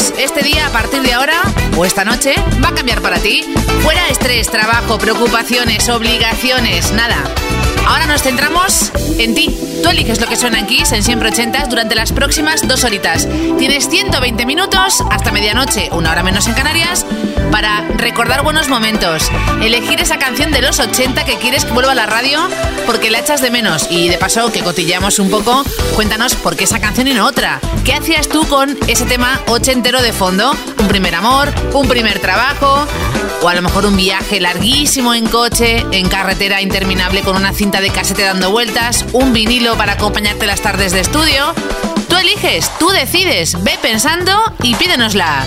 2022. Este día, a partir de ahora, o esta noche, va a cambiar para ti. Fuera estrés, trabajo, preocupaciones, obligaciones, nada. Ahora nos centramos en ti. Tú eliges lo que suena en Kiss en siempre ochentas durante las próximas dos horitas. Tienes 120 minutos hasta medianoche, una hora menos en Canarias, para recordar buenos momentos. Elegir esa canción de los 80 que quieres que vuelva a la radio porque la echas de menos. Y de paso, que cotilleamos un poco, cuéntanos por qué esa canción y no otra. ¿Qué hacías tú con ese tema ochentero de fondo? ¿Un primer amor? ¿Un primer trabajo? O a lo mejor un viaje larguísimo en coche, en carretera interminable con una cinta de casete dando vueltas, un vinilo para acompañarte las tardes de estudio. Tú eliges, tú decides, ve pensando y pídenosla.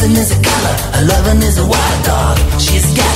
Kissing is a color, a loving is a wild dog. She's got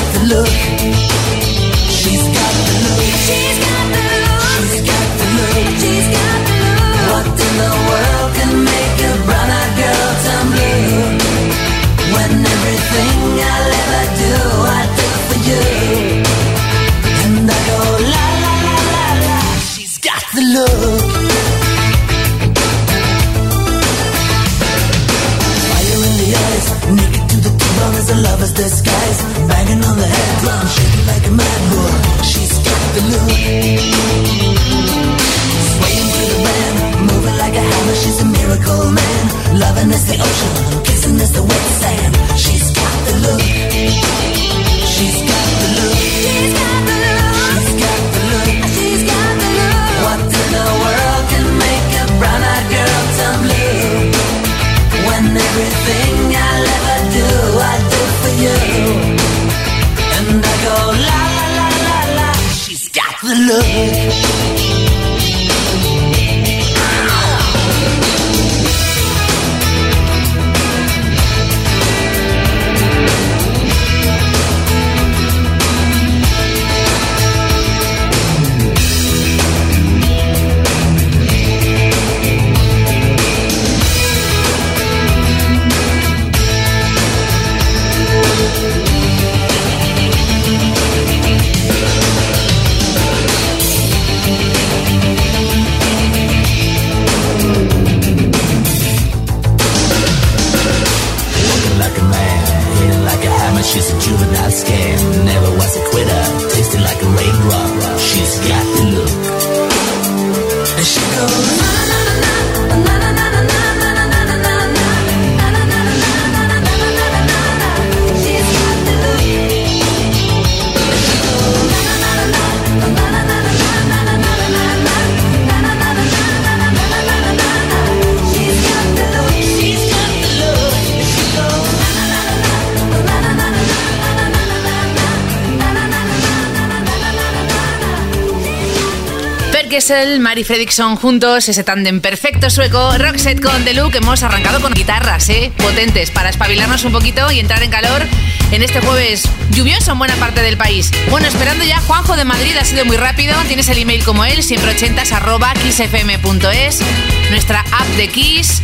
Kessel, Mari Fredriksson juntos, ese tándem perfecto sueco, Roxette con Look, hemos arrancado con guitarras, ¿eh? Potentes, para espabilarnos un poquito y entrar en calor en este jueves lluvioso en buena parte del país. Bueno, esperando ya, Juanjo de Madrid ha sido muy rápido, tienes el email como él, siempre ochentas arroba kissfm.es, nuestra app de Kiss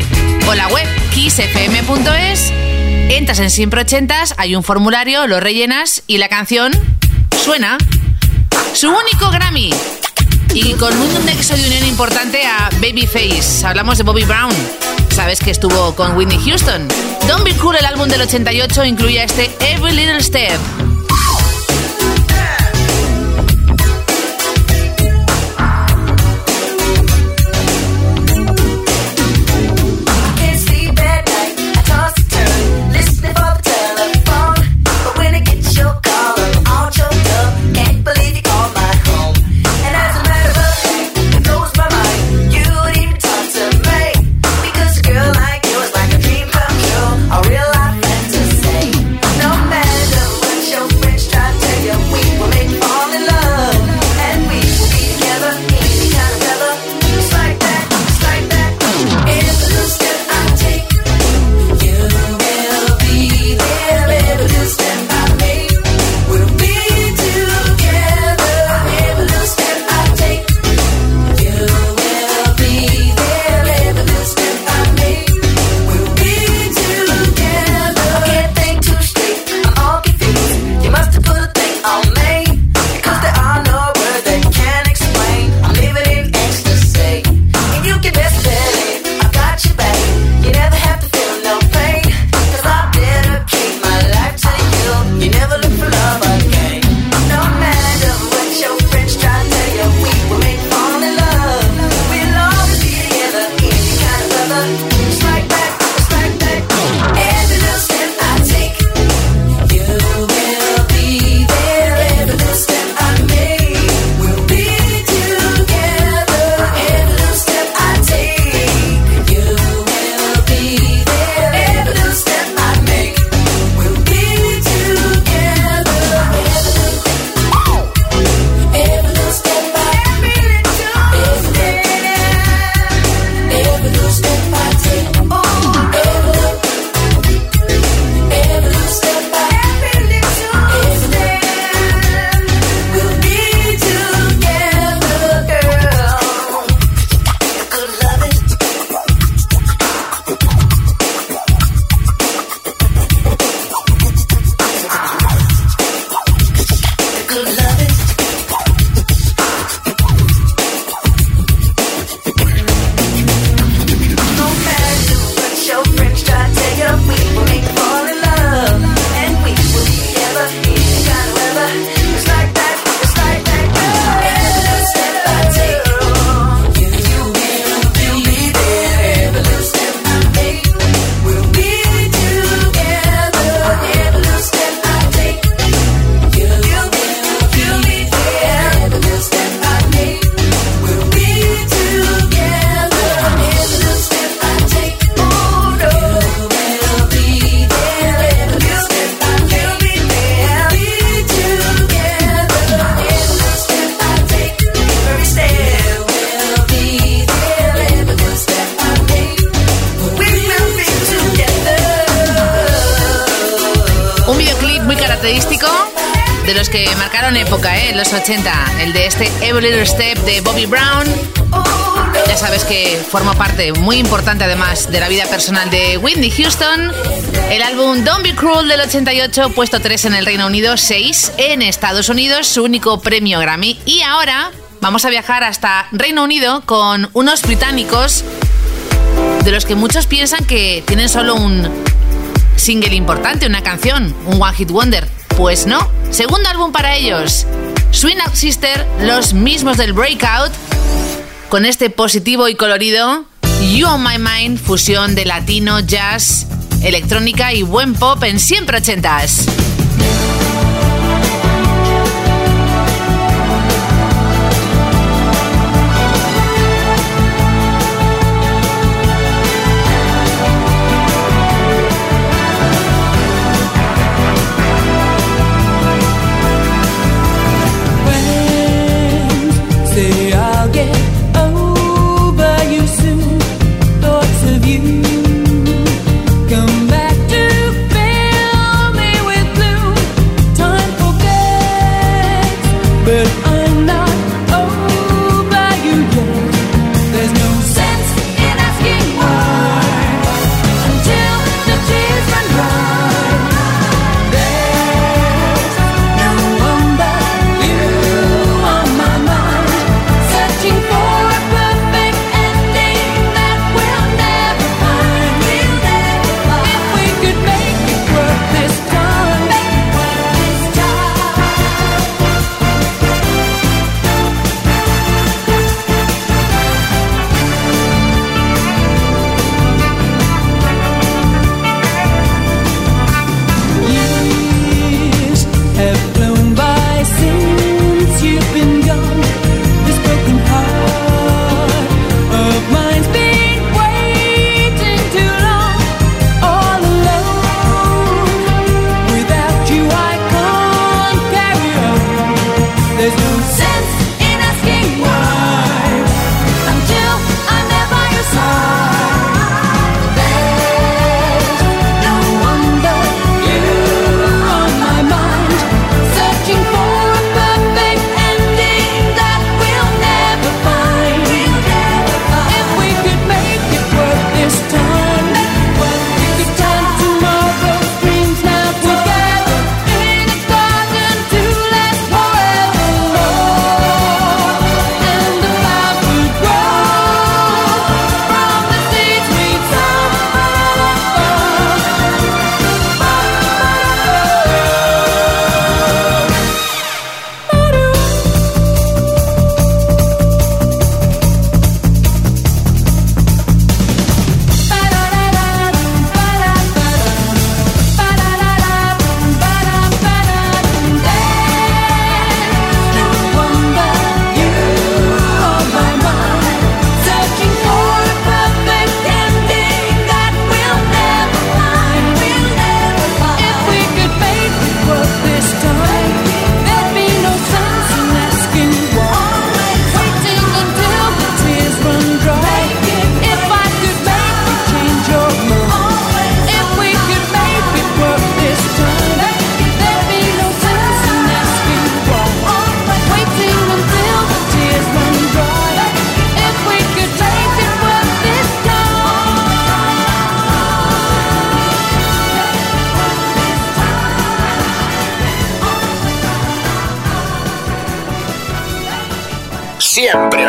o la web kissfm.es, entras en siempre ochentas, hay un formulario, lo rellenas y la canción suena. Su único Grammy. Y con un nexo de unión importante a Babyface. Hablamos de Bobby Brown. Sabes que estuvo con Whitney Houston. Don't Be Cool, el álbum del 88, incluía este Every Little Step. De los que marcaron época, ¿eh? Los 80. El de este Every Little Step de Bobby Brown. Ya sabes que forma parte muy importante además de la vida personal de Whitney Houston. El álbum Don't Be Cruel del 88, puesto 3 en el Reino Unido, 6 en Estados Unidos, su único premio Grammy. Y ahora vamos a viajar hasta Reino Unido con unos británicos de los que muchos piensan que tienen solo un single importante, una canción, un One Hit Wonder. Pues no, segundo álbum para ellos. Swing Out Sister, los mismos del Breakout, con este positivo y colorido You On My Mind, fusión de latino, jazz, electrónica y buen pop en siempre ochentas.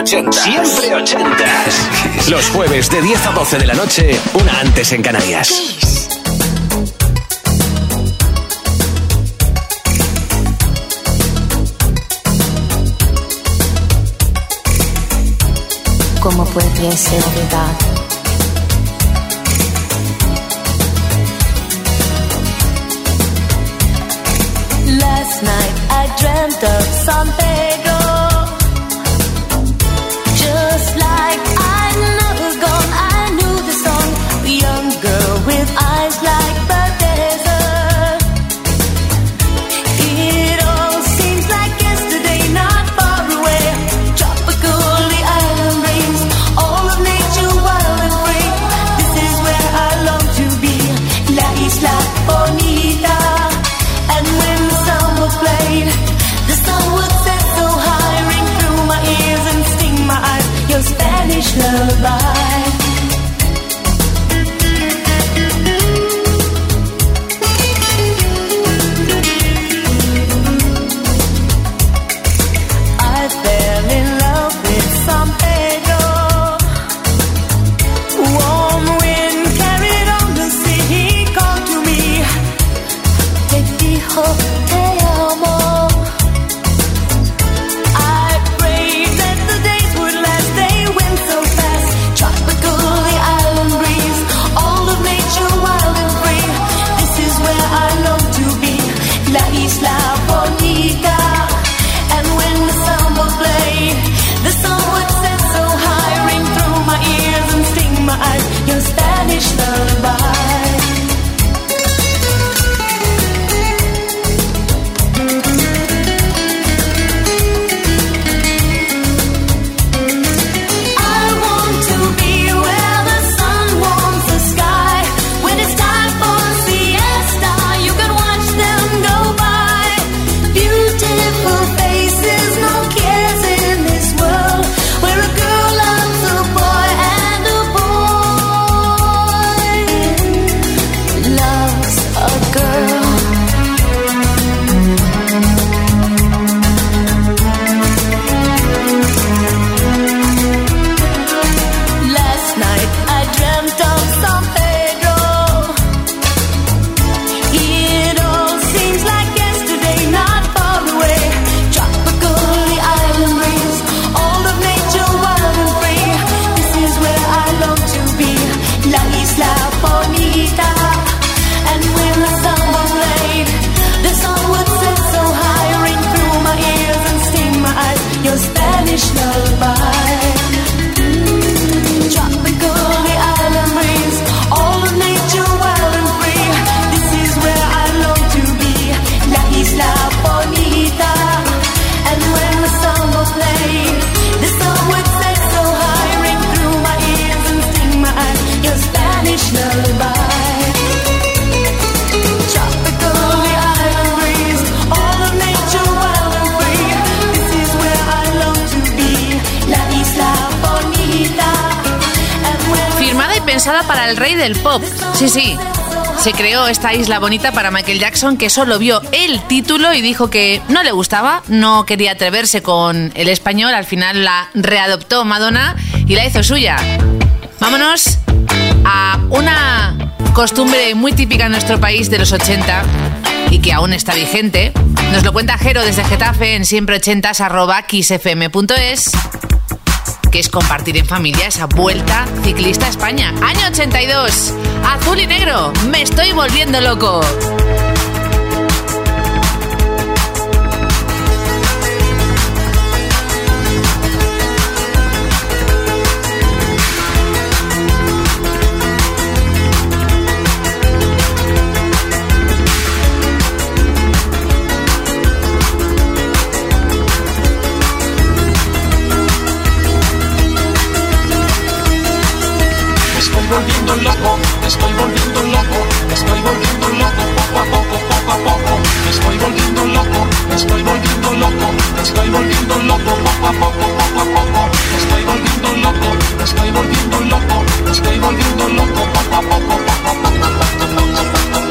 80. Siempre 80. Los jueves de 10 a 12 de la noche, una antes en Canarias. cómo pudiese olvidar. Last night I dreamt of San Pedro. Para el rey del pop. Sí, sí. Se creó esta isla bonita para Michael Jackson que solo vio el título y dijo que no le gustaba, no quería atreverse con el español, al final la readoptó Madonna y la hizo suya. Vámonos a una costumbre muy típica en nuestro país de los 80 y que aún está vigente. Nos lo cuenta Jero desde Getafe en siempre80s arroba kissfm.es que es compartir en familia esa vuelta ciclista a España. Año 82, azul y negro, me estoy volviendo loco. Volviendo loco, me estoy volviendo loco, me estoy volviendo loco poco a poco, poco a poco. Me estoy volviendo loco, me estoy volviendo loco, me estoy volviendo loco poco a poco, poco a poco. Me estoy volviendo loco, me estoy volviendo loco, me estoy volviendo loco poco a poco, poco a poco. ochentas.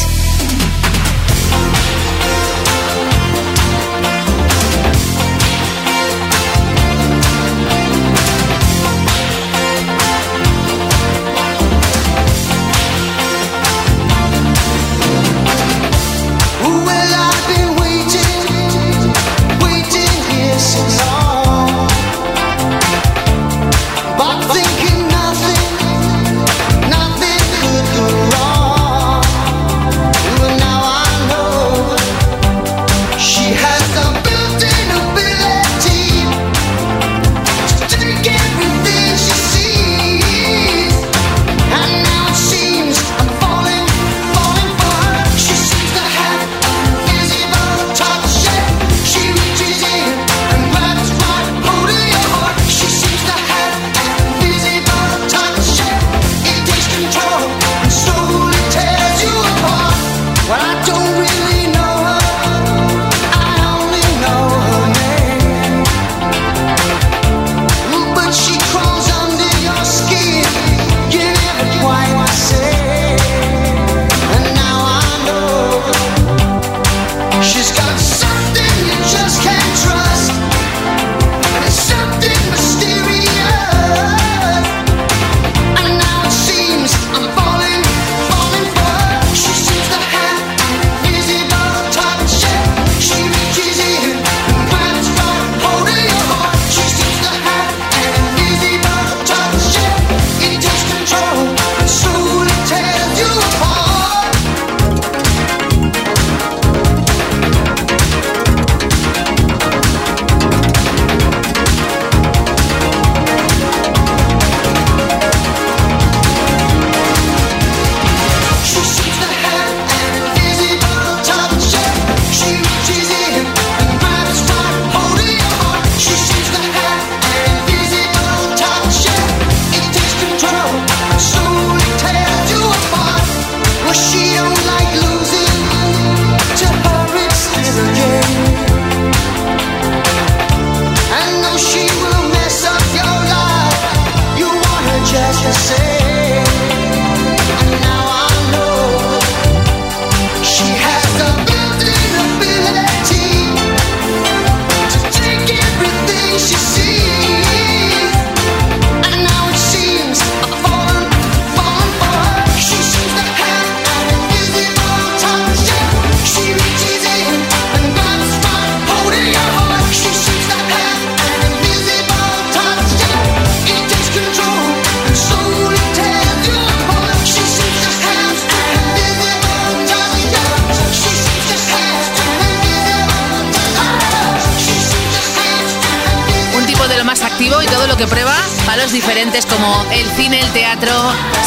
diferentes como el cine, el teatro,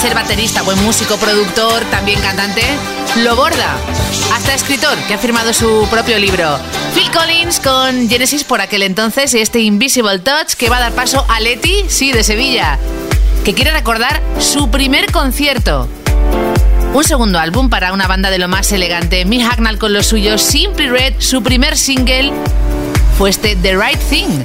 ser baterista, buen músico, productor, también cantante, lo borda. Hasta escritor, que ha firmado su propio libro. Phil Collins con Genesis por aquel entonces y este Invisible Touch que va a dar paso a Leti, sí, de Sevilla, que quiere recordar su primer concierto. Un segundo álbum para una banda de lo más elegante, Mi Hacknall con los suyos, Simply Red, su primer single fue este The Right Thing.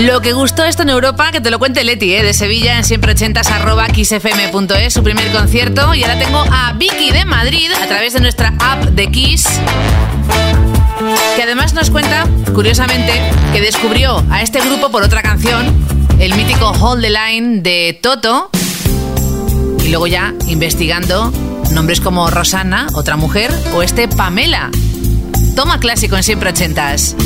Lo que gustó esto en Europa, que te lo cuente Leti, ¿eh? de Sevilla, en siempre 80 arroba su primer concierto. Y ahora tengo a Vicky de Madrid a través de nuestra app de Kiss que además nos cuenta, curiosamente, que descubrió a este grupo por otra canción, el mítico Hold the Line de Toto, y luego ya investigando nombres como Rosanna, otra mujer, o este Pamela. Toma clásico en siempre ochentas.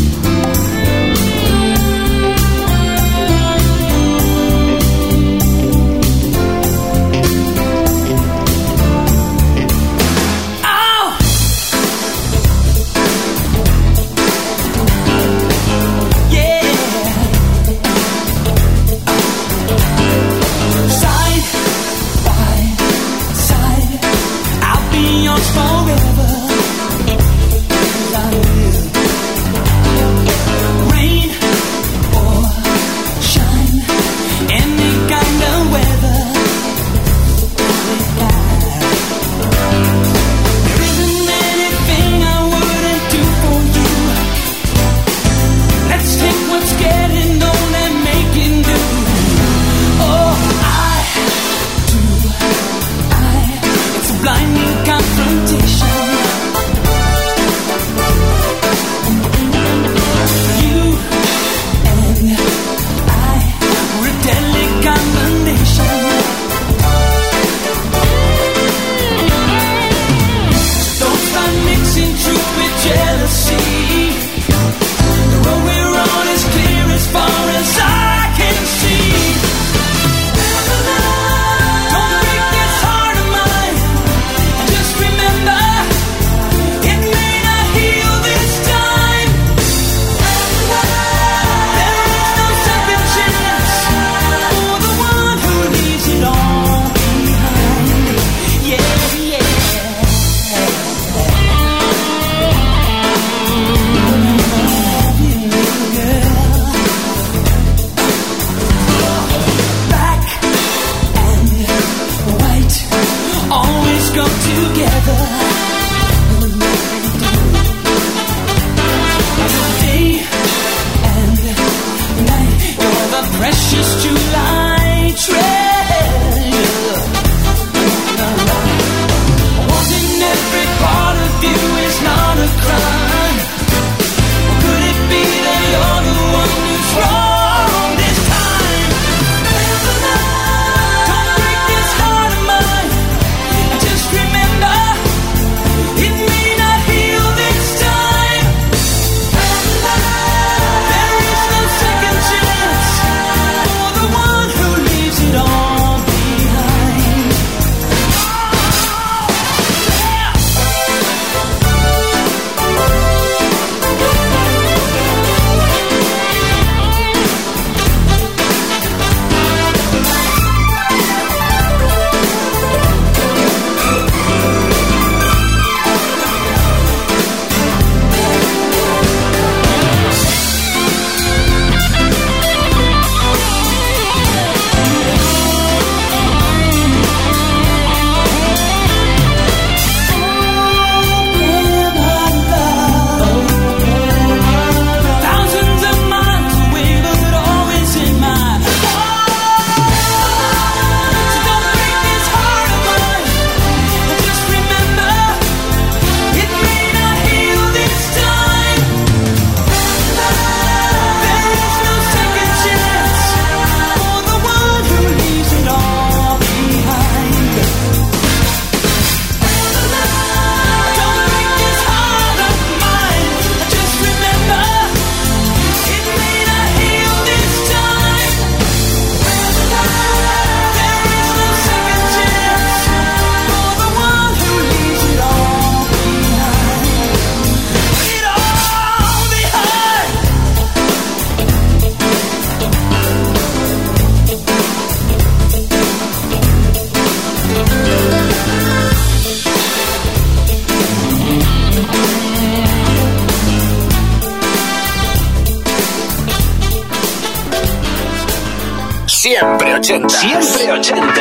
80. Siempre 80.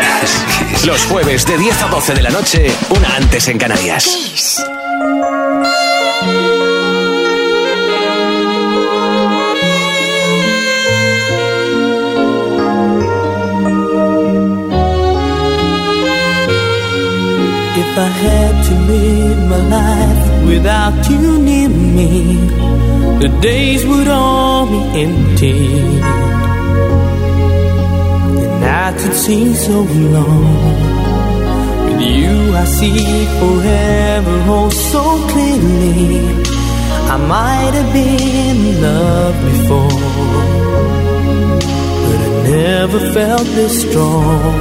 Los jueves de 10 a 12 de la noche, una antes en Canarias. If I had to live my life without you near me, the days would all be empty. The nights would seem so long. With you, I see forever oh so clearly. I might have been in love before, but I never felt this strong.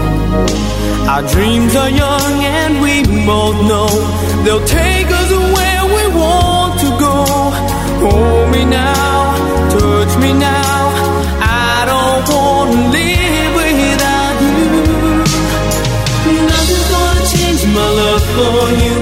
Our dreams are young and we both know they'll take us where for you.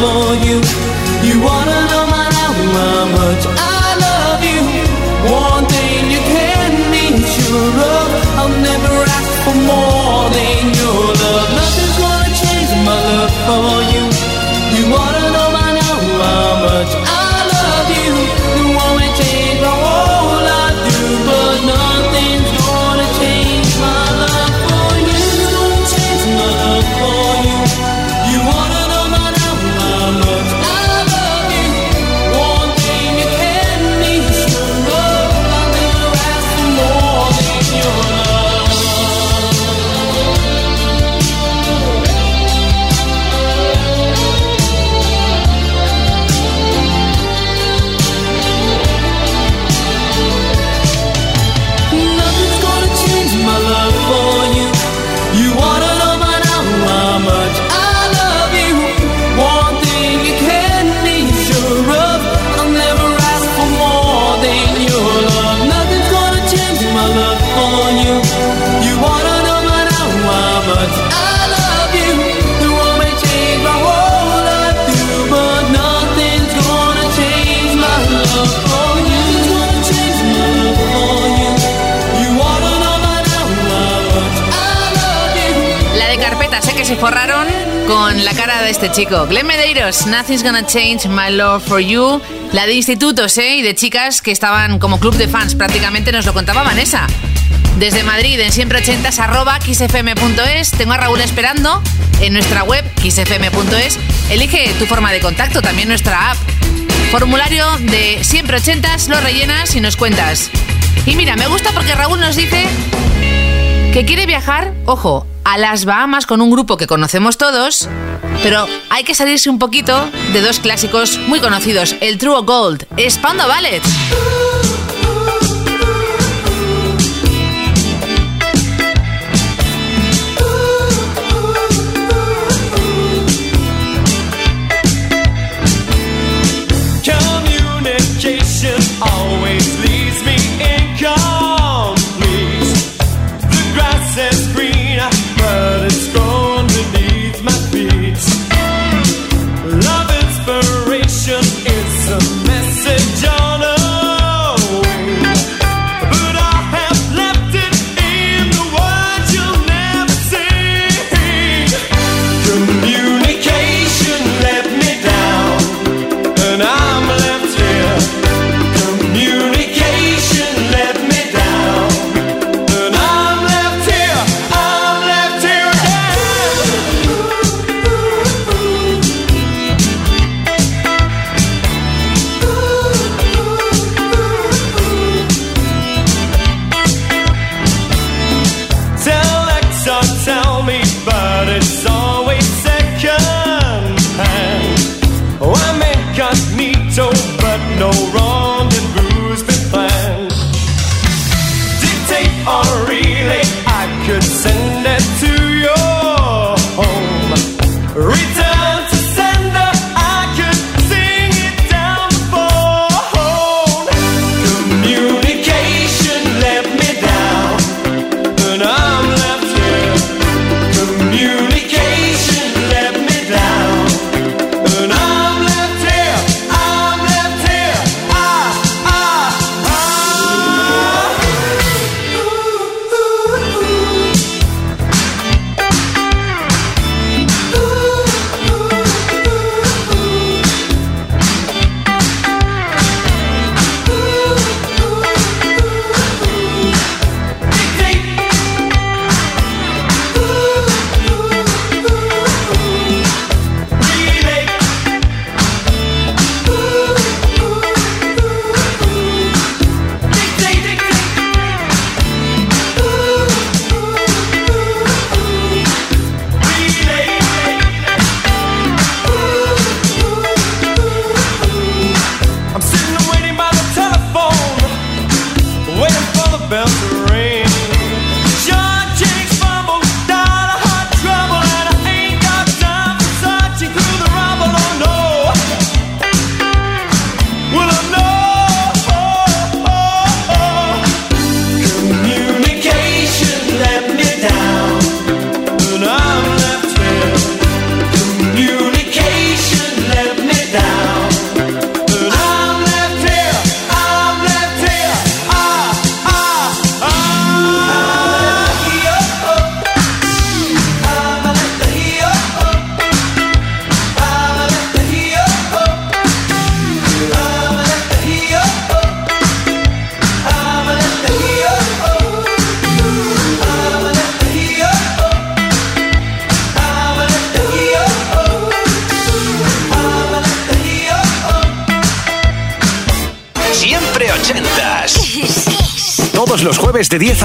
for you. You wanna know my now how much I love you. One chico. Glenn Medeiros, Nothing's Gonna Change My Love For You. La de institutos, ¿eh? Y de chicas que estaban como club de fans, prácticamente nos lo contaba Vanessa. Desde Madrid, en siempre 80 arroba xfm.es. Tengo a Raúl esperando en nuestra web xfm.es. Elige tu forma de contacto, también nuestra app. Formulario de siempre 80 lo rellenas y nos cuentas. Y mira, me gusta porque Raúl nos dice que quiere viajar, ojo, a las Bahamas con un grupo que conocemos todos, pero hay que salirse un poquito de dos clásicos muy conocidos, el True Gold, Spando Ballet. know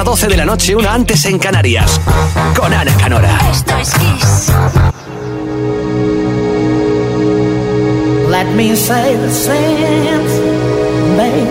a 12 de la noche, una antes en Canarias, con Ana Canora. Esto es Kiss. Let me say the same, baby.